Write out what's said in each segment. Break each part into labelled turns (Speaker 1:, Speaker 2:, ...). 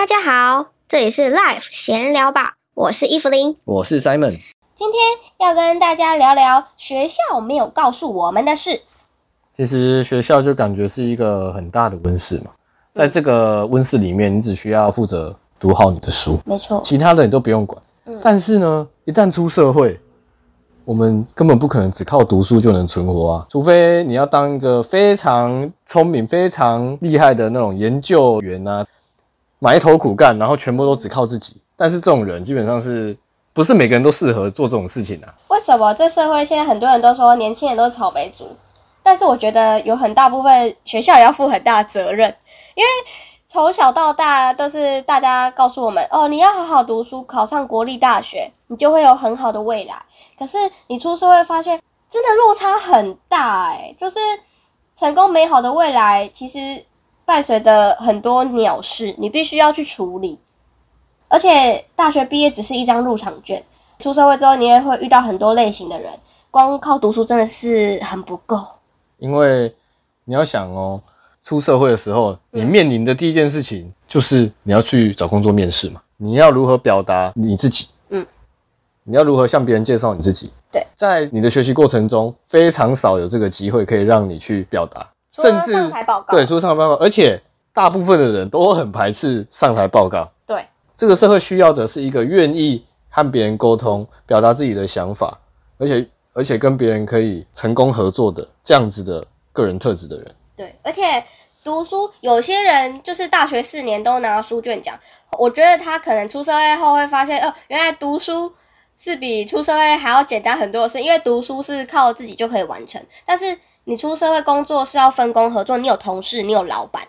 Speaker 1: 大家好，这里是 Life 闲聊吧，我是伊芙琳。
Speaker 2: 我是 Simon。
Speaker 3: 今天要跟大家聊聊学校没有告诉我们的事。
Speaker 2: 其实学校就感觉是一个很大的温室嘛，在这个温室里面，你只需要负责读好你的书，
Speaker 3: 没错，
Speaker 2: 其他的你都不用管。但是呢，一旦出社会，我们根本不可能只靠读书就能存活啊，除非你要当一个非常聪明、非常厉害的那种研究员啊，埋头苦干，然后全部都只靠自己。但是这种人基本上是不是每个人都适合做这种事情啊？
Speaker 3: 为什么这社会现在很多人都说年轻人都是草莓族？但是我觉得有很大部分学校也要负很大的责任，因为从小到大都是大家告诉我们哦，你要好好读书，考上国立大学，你就会有很好的未来。可是你出社会发现，真的落差很大哎，就是成功美好的未来，其实伴随着很多鸟事，你必须要去处理。而且大学毕业只是一张入场券，出社会之后你也会遇到很多类型的人，光靠读书真的是很不够。
Speaker 2: 因为你要想哦，出社会的时候，你面临的第一件事情就是你要去找工作面试嘛。你要如何表达你自己？嗯，你要如何向别人介绍你自己？
Speaker 3: 对，
Speaker 2: 在你的学习过程中，非常少有这个机会可以让你去表达，
Speaker 3: 甚至上台报告。
Speaker 2: 对，出上台报告，而且大部分的人都很排斥上台报告。
Speaker 3: 对，
Speaker 2: 这个社会需要的是一个愿意和别人沟通、表达自己的想法，而且。而且跟别人可以成功合作的这样子的个人特质的人，
Speaker 3: 对，而且读书，有些人就是大学四年都拿书卷奖，我觉得他可能出社会后会发现，哦，原来读书是比出社会还要简单很多的事，因为读书是靠自己就可以完成，但是你出社会工作是要分工合作，你有同事，你有老板，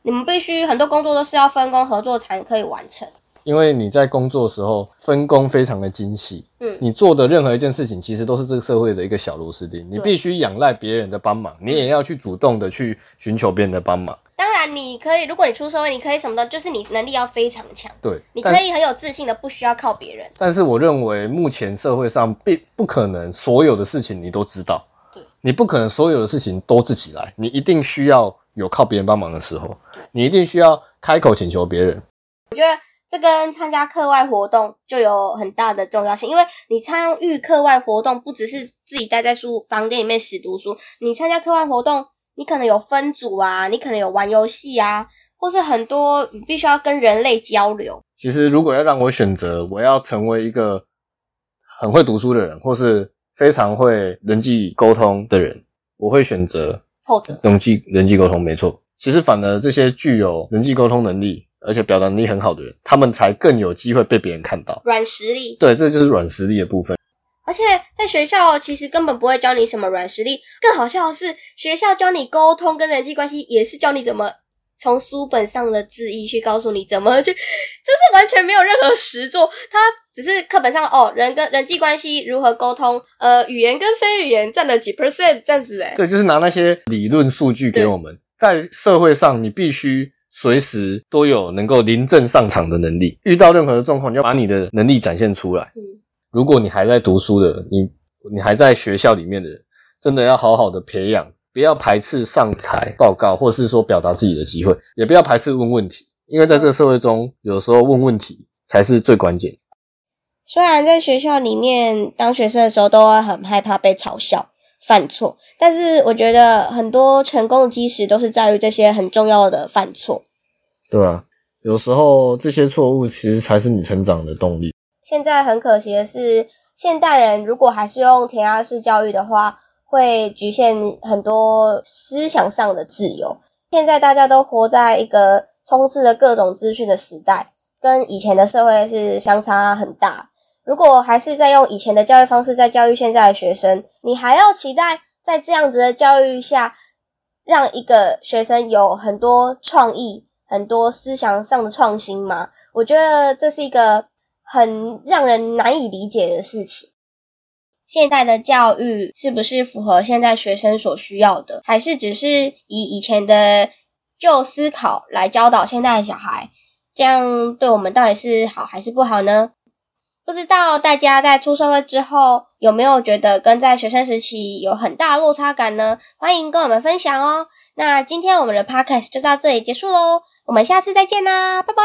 Speaker 3: 你们必须很多工作都是要分工合作才可以完成。
Speaker 2: 因为你在工作的时候分工非常的精细，嗯，你做的任何一件事情其实都是这个社会的一个小螺丝钉，你必须仰赖别人的帮忙，你也要去主动的去寻求别人的帮忙。
Speaker 3: 当然，你可以，如果你出社会，你可以什么的，就是你能力要非常强，
Speaker 2: 对，
Speaker 3: 你可以很有自信的，不需要靠别人。
Speaker 2: 但是我认为目前社会上并不可能所有的事情你都知道，
Speaker 3: 对，
Speaker 2: 你不可能所有的事情都自己来，你一定需要有靠别人帮忙的时候，你一定需要开口请求别人。
Speaker 3: 我觉得。这跟参加课外活动就有很大的重要性，因为你参与课外活动，不只是自己待在书房间里面死读书，你参加课外活动，你可能有分组啊，你可能有玩游戏啊，或是很多你必须要跟人类交流。
Speaker 2: 其实，如果要让我选择，我要成为一个很会读书的人，或是非常会人际沟通的人，我会选择
Speaker 3: 后者，
Speaker 2: 人际人际沟通，没错。其实，反而这些具有人际沟通能力。而且表达能力很好的人，他们才更有机会被别人看到。
Speaker 3: 软实力，
Speaker 2: 对，这就是软实力的部分。
Speaker 3: 而且在学校其实根本不会教你什么软实力，更好笑的是，学校教你沟通跟人际关系，也是教你怎么从书本上的字义去告诉你怎么去，这是完全没有任何实作，它只是课本上哦，人跟人际关系如何沟通，呃，语言跟非语言占了几 percent 这样子哎。
Speaker 2: 对，就是拿那些理论数据给我们，在社会上你必须。随时都有能够临阵上场的能力，遇到任何的状况，你要把你的能力展现出来。嗯，如果你还在读书的，你你还在学校里面的，真的要好好的培养，不要排斥上台报告，或是说表达自己的机会，也不要排斥问问题，因为在这个社会中，有时候问问题才是最关键。
Speaker 3: 虽然在学校里面当学生的时候，都会很害怕被嘲笑。犯错，但是我觉得很多成功的基石都是在于这些很重要的犯错。
Speaker 2: 对啊，有时候这些错误其实才是你成长的动力。
Speaker 3: 现在很可惜的是，现代人如果还是用填鸭式教育的话，会局限很多思想上的自由。现在大家都活在一个充斥着各种资讯的时代，跟以前的社会是相差很大。如果还是在用以前的教育方式在教育现在的学生，你还要期待在这样子的教育下，让一个学生有很多创意、很多思想上的创新吗？我觉得这是一个很让人难以理解的事情。现代的教育是不是符合现在学生所需要的，还是只是以以前的旧思考来教导现在的小孩？这样对我们到底是好还是不好呢？不知道大家在出社会之后有没有觉得跟在学生时期有很大落差感呢？欢迎跟我们分享哦。那今天我们的 podcast 就到这里结束喽，我们下次再见啦，拜拜。